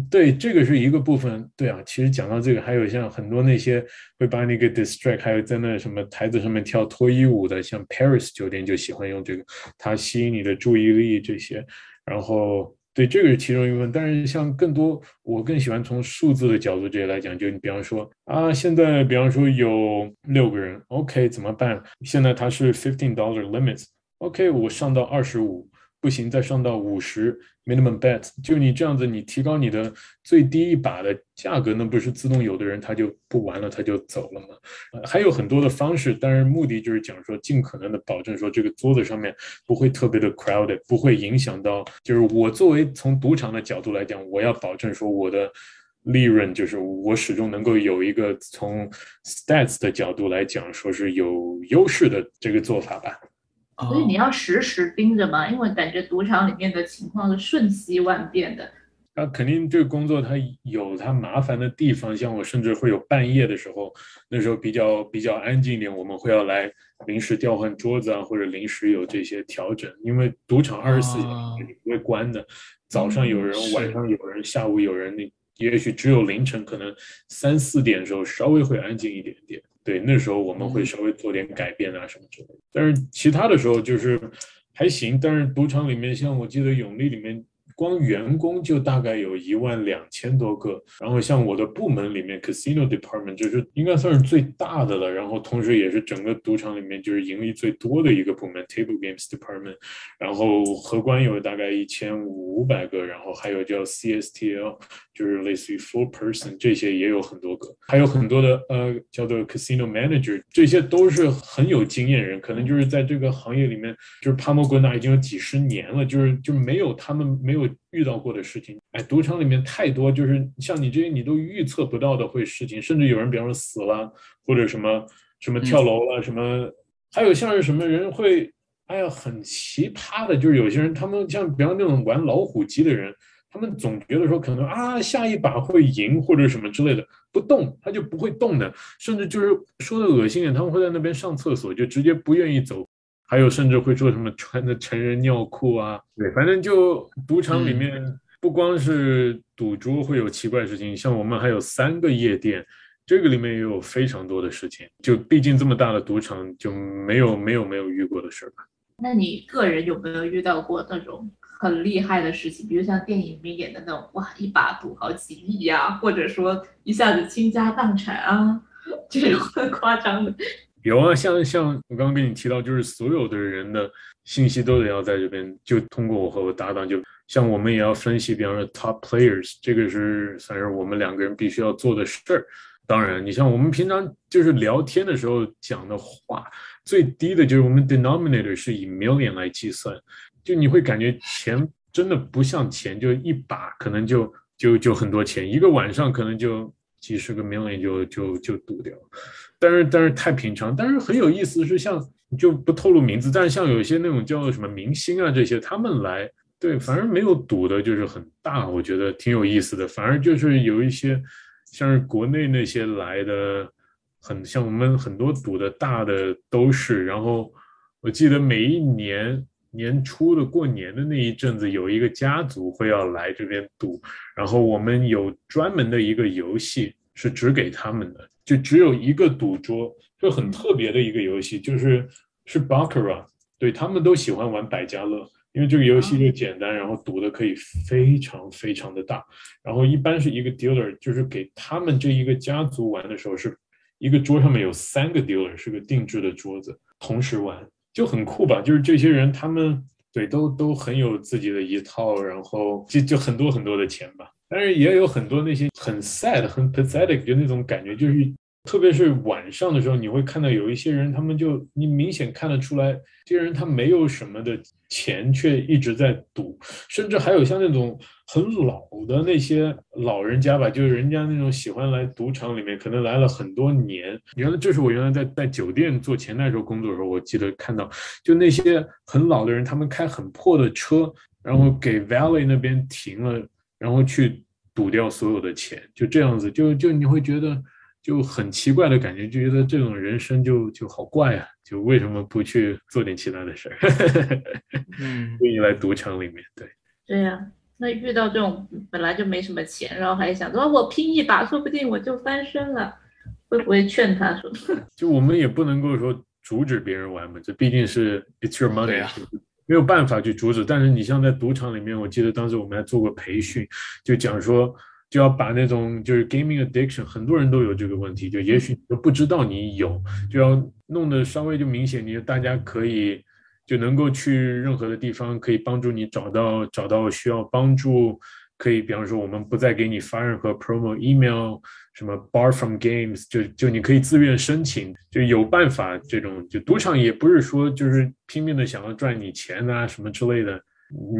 对，这个是一个部分。对啊，其实讲到这个，还有像很多那些会把你给 distract，还有在那什么台子上面跳脱衣舞的，像 Paris 酒店就喜欢用这个，它吸引你的注意力这些。然后，对，这个是其中一部分。但是像更多，我更喜欢从数字的角度这些来讲，就你比方说啊，现在比方说有六个人，OK，怎么办？现在它是 fifteen dollar limits，OK，我上到二十五。不行，再上到五十 minimum bet，就你这样子，你提高你的最低一把的价格，那不是自动有的人他就不玩了，他就走了吗？还有很多的方式，但是目的就是讲说，尽可能的保证说这个桌子上面不会特别的 crowded，不会影响到，就是我作为从赌场的角度来讲，我要保证说我的利润就是我始终能够有一个从 stats 的角度来讲说是有优势的这个做法吧。所以你要时时盯着嘛，因为感觉赌场里面的情况是瞬息万变的。啊，肯定这个工作它有它麻烦的地方，像我甚至会有半夜的时候，那时候比较比较安静一点，我们会要来临时调换桌子啊，或者临时有这些调整。因为赌场二十四小时不会关的，早上有人，晚上有人，下午有人，你也许只有凌晨可能三四点的时候稍微会安静一点点。对，那时候我们会稍微做点改变啊什么之类的，但是其他的时候就是还行。但是赌场里面，像我记得永利里面。光员工就大概有一万两千多个，然后像我的部门里面，casino department 就是应该算是最大的了，然后同时也是整个赌场里面就是盈利最多的一个部门，table games department，然后荷官有大概一千五百个，然后还有叫 CSTL，就是类似于 full person 这些也有很多个，还有很多的呃叫做 casino manager，这些都是很有经验人，可能就是在这个行业里面就是趴摸滚打已经有几十年了，就是就没有他们没有。遇到过的事情，哎，赌场里面太多，就是像你这些你都预测不到的会事情，甚至有人比方说死了，或者什么什么跳楼了，什么，还有像是什么人会，哎呀，很奇葩的，就是有些人他们像比方那种玩老虎机的人，他们总觉得说可能啊下一把会赢或者什么之类的，不动他就不会动的，甚至就是说的恶心点，他们会在那边上厕所，就直接不愿意走。还有甚至会说什么穿的成人尿裤啊？对，反正就赌场里面不光是赌桌会有奇怪事情，像我们还有三个夜店，这个里面也有非常多的事情，就毕竟这么大的赌场，就没有没有没有遇过的事儿吧。那你个人有没有遇到过那种很厉害的事情？比如像电影里面演的那种，哇，一把赌好几亿呀，或者说一下子倾家荡产啊，这种很夸张的。有啊，像像我刚刚跟你提到，就是所有的人的信息都得要在这边，就通过我和我搭档，就像我们也要分析，比方说 top players，这个是算是我们两个人必须要做的事儿。当然，你像我们平常就是聊天的时候讲的话，最低的就是我们 denominator 是以 million 来计算，就你会感觉钱真的不像钱，就一把可能就就就很多钱，一个晚上可能就几十个 million 就就就赌掉。但是但是太平常，但是很有意思是像就不透露名字，但是像有一些那种叫什么明星啊这些，他们来对，反而没有赌的就是很大，我觉得挺有意思的。反而就是有一些像是国内那些来的，很像我们很多赌的大的都是。然后我记得每一年年初的过年的那一阵子，有一个家族会要来这边赌，然后我们有专门的一个游戏是只给他们的。就只有一个赌桌，就很特别的一个游戏，就是是 baccarat，对他们都喜欢玩百家乐，因为这个游戏就简单，然后赌的可以非常非常的大，然后一般是一个 dealer，就是给他们这一个家族玩的时候，是一个桌上面有三个 dealer，是个定制的桌子，同时玩就很酷吧？就是这些人他们对都都很有自己的一套，然后就就很多很多的钱吧。但是也有很多那些很 sad、很 pathetic，就那种感觉，就是特别是晚上的时候，你会看到有一些人，他们就你明显看得出来，这些人他没有什么的钱，却一直在赌，甚至还有像那种很老的那些老人家吧，就是人家那种喜欢来赌场里面，可能来了很多年。原来这是我原来在在酒店做前台时候工作的时候，我记得看到，就那些很老的人，他们开很破的车，然后给 Valley 那边停了。然后去赌掉所有的钱，就这样子，就就你会觉得就很奇怪的感觉，就觉得这种人生就就好怪啊！就为什么不去做点其他的事儿？嗯，愿意来赌场里面，对对呀。那遇到这种本来就没什么钱，然后还想说我拼一把，说不定我就翻身了，会不会劝他说？就我们也不能够说阻止别人玩嘛，这毕竟是 it's your money 啊。没有办法去阻止，但是你像在赌场里面，我记得当时我们还做过培训，就讲说就要把那种就是 gaming addiction，很多人都有这个问题，就也许都不知道你有，就要弄得稍微就明显，你大家可以就能够去任何的地方，可以帮助你找到找到需要帮助。可以，比方说，我们不再给你发任何 promo email，什么 bar from games，就就你可以自愿申请，就有办法。这种就赌场也不是说就是拼命的想要赚你钱啊什么之类的，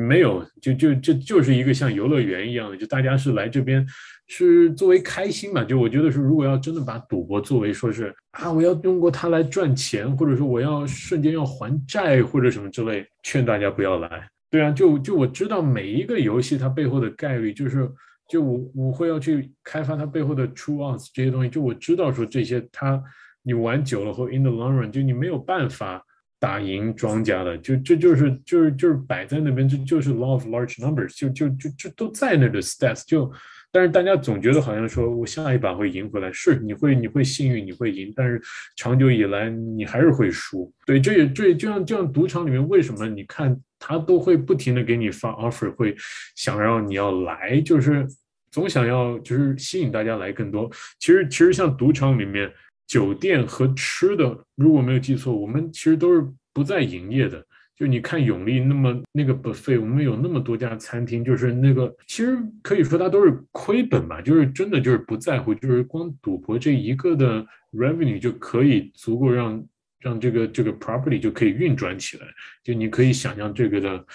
没有，就就这就是一个像游乐园一样的，就大家是来这边是作为开心嘛。就我觉得是，如果要真的把赌博作为说是啊，我要通过它来赚钱，或者说我要瞬间要还债或者什么之类，劝大家不要来。对啊，就就我知道每一个游戏它背后的概率，就是就我我会要去开发它背后的 true odds 这些东西，就我知道说这些它你玩久了后 in the long run 就你没有办法打赢庄家的，就这就是就是就是摆在那边，这就是 law of large numbers，就就就就都在那的 stats 就。但是大家总觉得好像说我下一把会赢回来，是你会你会幸运你会赢，但是长久以来你还是会输。对，这也这就像就像赌场里面为什么你看他都会不停的给你发 offer，会想让你要来，就是总想要就是吸引大家来更多。其实其实像赌场里面酒店和吃的，如果没有记错，我们其实都是不在营业的。就你看永利那么那个 buffet，我们有那么多家餐厅，就是那个其实可以说它都是亏本嘛，就是真的就是不在乎，就是光赌博这一个的 revenue 就可以足够让让这个这个 property 就可以运转起来，就你可以想象这个的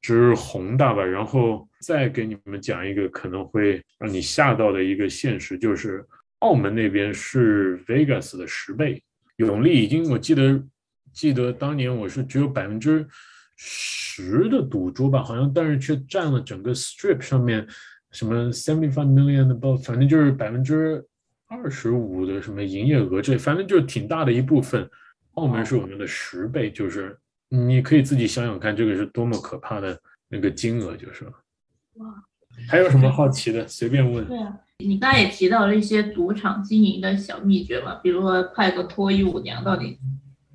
之宏大吧。然后再给你们讲一个可能会让你吓到的一个现实，就是澳门那边是 Vegas 的十倍，永利已经我记得。记得当年我是只有百分之十的赌桌吧，好像，但是却占了整个 Strip 上面什么 seventy five million 的包，反正就是百分之二十五的什么营业额，这反正就是挺大的一部分。澳门是我们的十倍，就是你可以自己想想看，这个是多么可怕的那个金额，就是。哇！还有什么好奇的？随便问。对啊，你刚才也提到了一些赌场经营的小秘诀嘛，比如说派个脱衣舞娘到你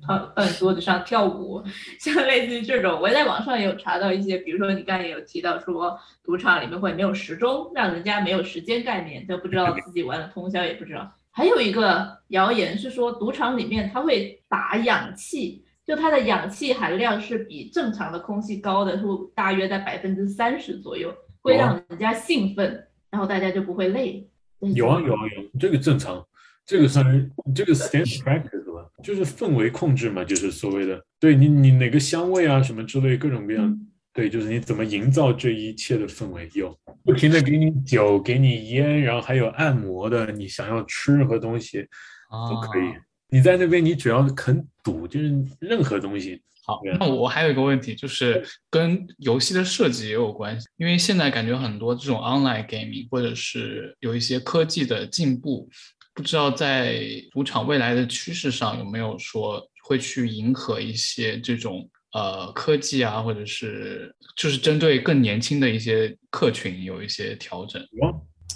到到你桌子上跳舞，像类似于这种，我在网上也有查到一些，比如说你刚才也有提到说赌场里面会没有时钟，让人家没有时间概念，就不知道自己玩了通宵也不知道。还有一个谣言是说赌场里面它会打氧气，就它的氧气含量是比正常的空气高的，是大约在百分之三十左右，会让人家兴奋，然后大家就不会累。有啊有啊有，这个正常，这个算是这个 stand practice 吧，就是氛围控制嘛，就是所谓的，对你你哪个香味啊什么之类各种各样，对，就是你怎么营造这一切的氛围，有不停的给你酒，给你烟，然后还有按摩的，你想要吃任何东西都可以。你在那边，你只要肯赌，就是任何东西。好，那我还有一个问题，就是跟游戏的设计也有关系，因为现在感觉很多这种 online gaming 或者是有一些科技的进步，不知道在赌场未来的趋势上有没有说会去迎合一些这种呃科技啊，或者是就是针对更年轻的一些客群有一些调整。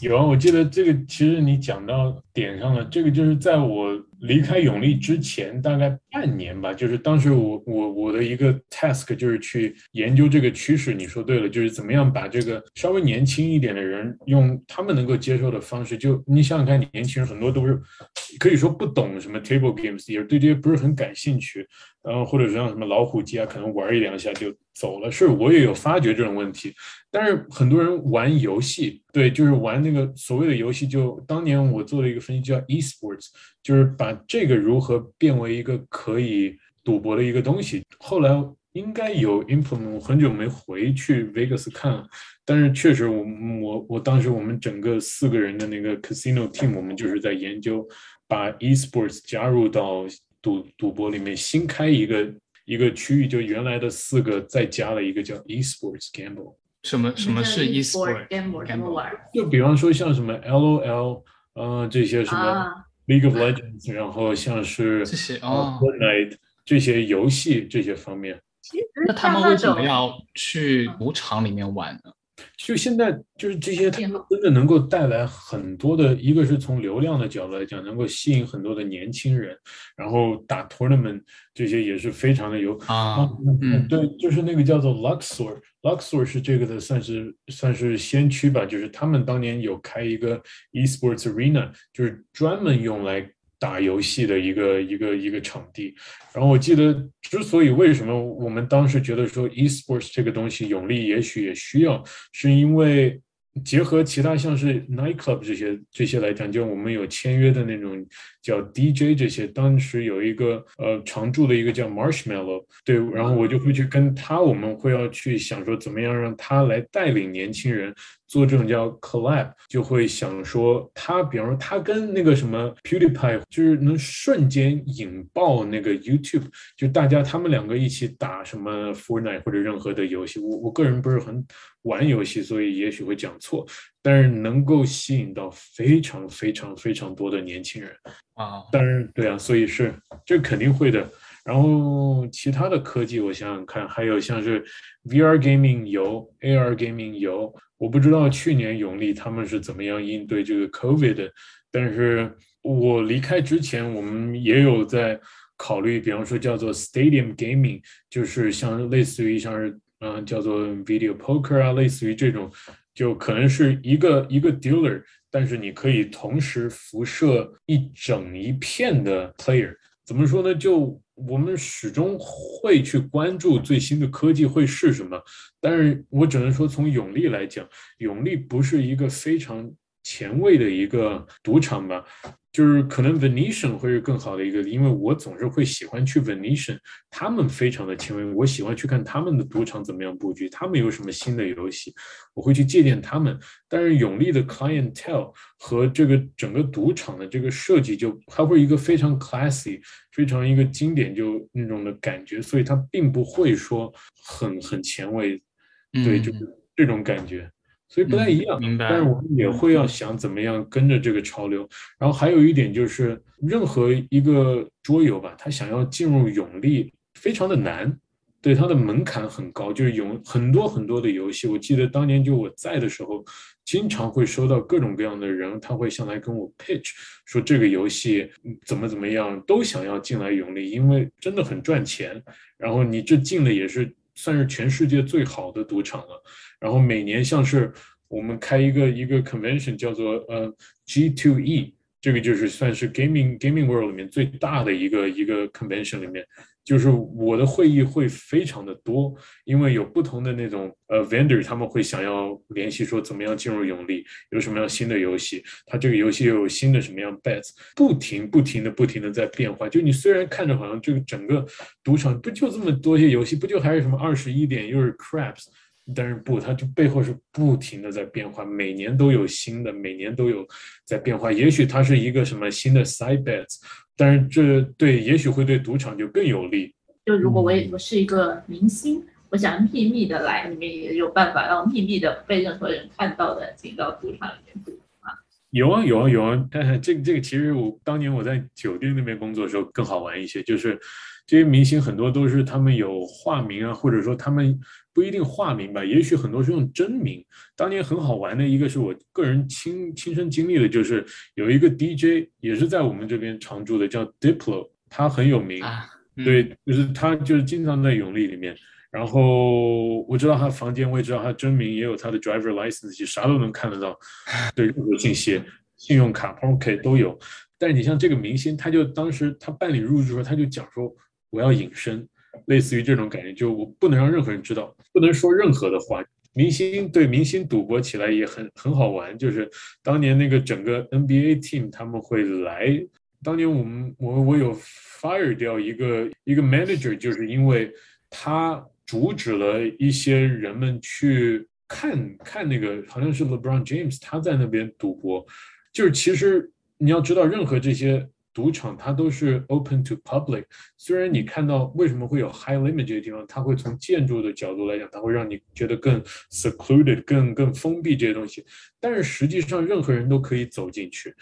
有啊，我记得这个其实你讲到点上了，这个就是在我。离开永利之前大概半年吧，就是当时我我我的一个 task 就是去研究这个趋势。你说对了，就是怎么样把这个稍微年轻一点的人用他们能够接受的方式，就你想想看，年轻人很多都是可以说不懂什么 table games，也对这些不是很感兴趣，然后或者是像什么老虎机啊，可能玩一两下就走了。是我也有发觉这种问题，但是很多人玩游戏，对，就是玩那个所谓的游戏，就当年我做了一个分析叫 esports。就是把这个如何变为一个可以赌博的一个东西，后来应该有 implement，我很久没回去 Vegas 看了，但是确实我我我当时我们整个四个人的那个 casino team，我们就是在研究把 esports 加入到赌赌博里面，新开一个一个区域，就原来的四个再加了一个叫 esports gamble。什么什么是 esports gamble？怎么玩？就比方说像什么 LOL，呃这些什么。League of Legends，然后像是这些啊，Fortnite 这些游戏这些方面，那他们为什么要去赌场里面玩呢？就现在就是这些，真的能够带来很多的，一个是从流量的角度来讲，能够吸引很多的年轻人，然后打 tournament 这些也是非常的有啊，嗯，对，就是那个叫做 Luxor，Luxor 是这个的，算是算是先驱吧，就是他们当年有开一个 esports arena，就是专门用来。打游戏的一个一个一个场地，然后我记得，之所以为什么我们当时觉得说 esports 这个东西永利也许也需要，是因为。结合其他像是 nightclub 这些这些来讲，就我们有签约的那种叫 DJ 这些，当时有一个呃常驻的一个叫 Marshmallow，对，然后我就会去跟他，我们会要去想说怎么样让他来带领年轻人做这种叫 collab，就会想说他，比方说他跟那个什么 PewDiePie，就是能瞬间引爆那个 YouTube，就大家他们两个一起打什么 Fortnite 或者任何的游戏，我我个人不是很。玩游戏，所以也许会讲错，但是能够吸引到非常非常非常多的年轻人啊！当然，对啊，所以是这肯定会的。然后其他的科技，我想想看，还有像是 VR gaming 有，AR gaming 有，我不知道去年永利他们是怎么样应对这个 COVID 的。但是我离开之前，我们也有在考虑，比方说叫做 Stadium gaming，就是像类似于像是。嗯，叫做 video poker 啊，类似于这种，就可能是一个一个 dealer，但是你可以同时辐射一整一片的 player。怎么说呢？就我们始终会去关注最新的科技会是什么，但是我只能说，从永利来讲，永利不是一个非常前卫的一个赌场吧。就是可能 Venetian 会是更好的一个，因为我总是会喜欢去 Venetian，他们非常的前卫，我喜欢去看他们的赌场怎么样布局，他们有什么新的游戏，我会去借鉴他们。但是永利的 clientele 和这个整个赌场的这个设计，就它会一个非常 classy，非常一个经典就那种的感觉，所以它并不会说很很前卫，对，就是这种感觉。所以不太一样，明白。但是我们也会要想怎么样跟着这个潮流。然后还有一点就是，任何一个桌游吧，它想要进入永利非常的难。对它的门槛很高，就是有很多很多的游戏。我记得当年就我在的时候，经常会收到各种各样的人，他会上来跟我 pitch，说这个游戏怎么怎么样，都想要进来永利，因为真的很赚钱。然后你这进的也是算是全世界最好的赌场了。然后每年像是我们开一个一个 convention 叫做呃 G2E，这个就是算是 gaming gaming world 里面最大的一个一个 convention 里面。就是我的会议会非常的多，因为有不同的那种呃 vendor，他们会想要联系说怎么样进入永利，有什么样新的游戏，它这个游戏又有新的什么样 bets，不停不停的不停的在变化。就你虽然看着好像这个整个赌场不就这么多些游戏，不就还是什么二十一点又是 craps，但是不，它就背后是不停的在变化，每年都有新的，每年都有在变化。也许它是一个什么新的 side bets。但是这对也许会对赌场就更有利。就如果我也我是一个明星，我想秘密的来，里面也有办法让秘密的被任何人看到的进到赌场里面。有啊有啊有啊！这个这个其实我当年我在酒店那边工作的时候更好玩一些，就是这些明星很多都是他们有化名啊，或者说他们。不一定化名吧，也许很多是用真名。当年很好玩的一个是我个人亲亲身经历的，就是有一个 DJ 也是在我们这边常驻的，叫 Diplo，他很有名。对，就是他就是经常在永利里面。然后我知道他房间，我也知道他真名，也有他的 driver license，啥都能看得到。对，任何信息、信用卡、OK 都有。但是你像这个明星，他就当时他办理入住的时候，他就讲说我要隐身。类似于这种感觉，就我不能让任何人知道，不能说任何的话。明星对明星赌博起来也很很好玩，就是当年那个整个 NBA team 他们会来。当年我们我我有 fire 掉一个一个 manager，就是因为他阻止了一些人们去看看那个好像是 LeBron James 他在那边赌博。就是其实你要知道，任何这些。赌场它都是 open to public，虽然你看到为什么会有 high limit 这个地方，它会从建筑的角度来讲，它会让你觉得更 secluded，更更封闭这些东西，但是实际上任何人都可以走进去。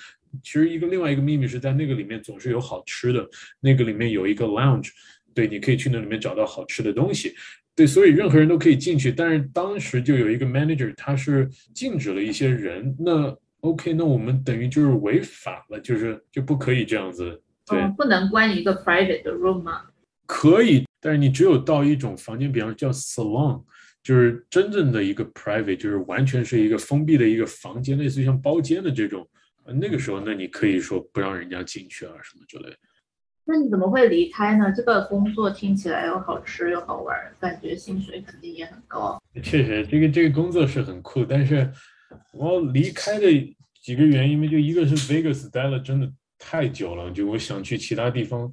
其实一个另外一个秘密是在那个里面总是有好吃的，那个里面有一个 lounge，对，你可以去那里面找到好吃的东西，对，所以任何人都可以进去。但是当时就有一个 manager，他是禁止了一些人，那。OK，那我们等于就是违法了，就是就不可以这样子。对，不能关一个 private 的 room 吗？可以，但是你只有到一种房间，比方叫 salon，就是真正的一个 private，就是完全是一个封闭的一个房间，类似于像包间的这种。那个时候，那你可以说不让人家进去啊，什么之类的。那你怎么会离开呢？这个工作听起来又好吃又好玩，感觉薪水肯定也很高。确实，这个这个工作是很酷，但是。我离开的几个原因嘛，就一个是 Vegas 待了真的太久了，就我想去其他地方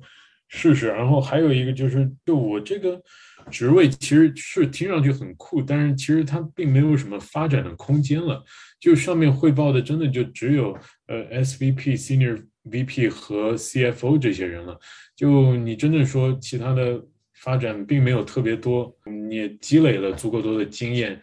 试试。然后还有一个就是，就我这个职位其实是听上去很酷，但是其实它并没有什么发展的空间了。就上面汇报的真的就只有呃 SVP、Senior VP 和 CFO 这些人了。就你真的说其他的发展并没有特别多，你也积累了足够多的经验，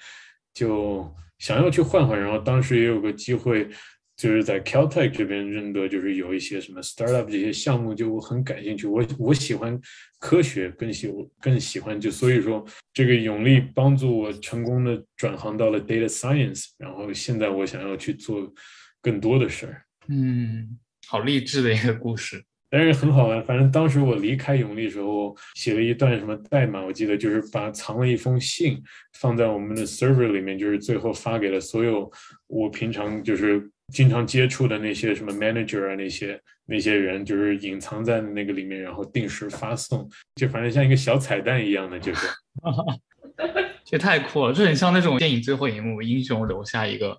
就。想要去换换，然后当时也有个机会，就是在 Caltech 这边认得，就是有一些什么 startup 这些项目，就我很感兴趣。我我喜欢科学，更喜更喜欢就所以说这个永利帮助我成功的转行到了 data science，然后现在我想要去做更多的事儿。嗯，好励志的一个故事。但是很好玩，反正当时我离开永利的时候，写了一段什么代码，我记得就是把藏了一封信放在我们的 server 里面，就是最后发给了所有我平常就是经常接触的那些什么 manager 啊那些那些人，就是隐藏在那个里面，然后定时发送，就反正像一个小彩蛋一样的，就是，这太酷了，这很像那种电影最后一幕，英雄留下一个，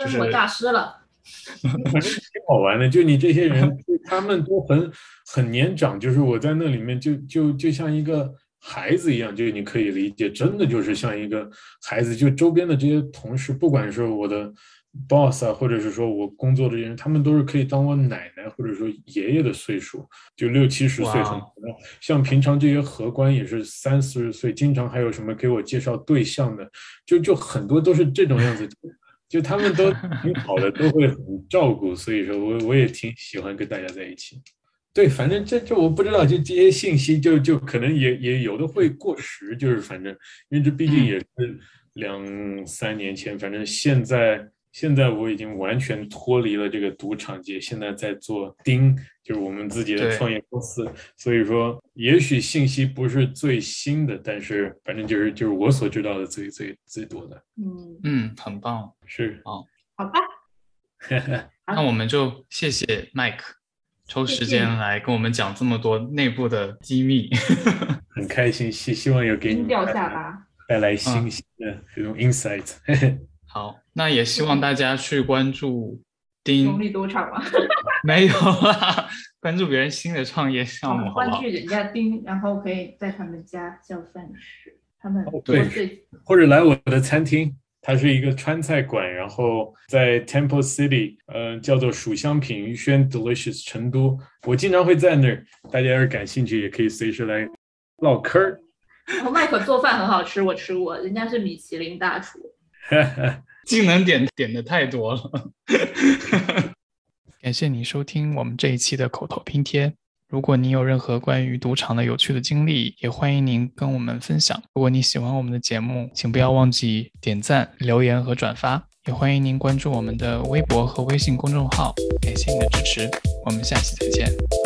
就是我大师了。反正挺好玩的，就你这些人，他们都很很年长，就是我在那里面就就就像一个孩子一样，就你可以理解，真的就是像一个孩子。就周边的这些同事，不管是我的 boss 啊，或者是说我工作的人，他们都是可以当我奶奶或者说爷爷的岁数，就六七十岁很。像平常这些荷官也是三四十岁，经常还有什么给我介绍对象的，就就很多都是这种样子。就他们都挺好的，都会很照顾，所以说我我也挺喜欢跟大家在一起。对，反正这这我不知道，就这些信息就就可能也也有的会过时，就是反正因为这毕竟也是两三年前，反正现在现在我已经完全脱离了这个赌场界，现在在做钉，就是我们自己的创业公司，所以说也许信息不是最新的，但是反正就是就是我所知道的最最最多的嗯，嗯，很棒。是，好吧，那我们就谢谢 Mike 抽时间来跟我们讲这么多内部的机密。很开心，希希望有给你掉带来下巴。带来新鲜的这种 insight。好，那也希望大家去关注丁中，立赌场吗，没有啦，关注别人新的创业项目，好不好？关注人家丁，然后可以在他们家叫饭吃。他们哦对或者来我的餐厅，它是一个川菜馆，然后在 Temple City，呃，叫做蜀香品鱼轩 Delicious 成都，我经常会在那儿，大家要是感兴趣，也可以随时来唠嗑儿。然后麦克做饭很好吃，我吃过，人家是米其林大厨。技能点点的太多了。感谢你收听我们这一期的口头拼贴。如果你有任何关于赌场的有趣的经历，也欢迎您跟我们分享。如果你喜欢我们的节目，请不要忘记点赞、留言和转发。也欢迎您关注我们的微博和微信公众号。感谢你的支持，我们下期再见。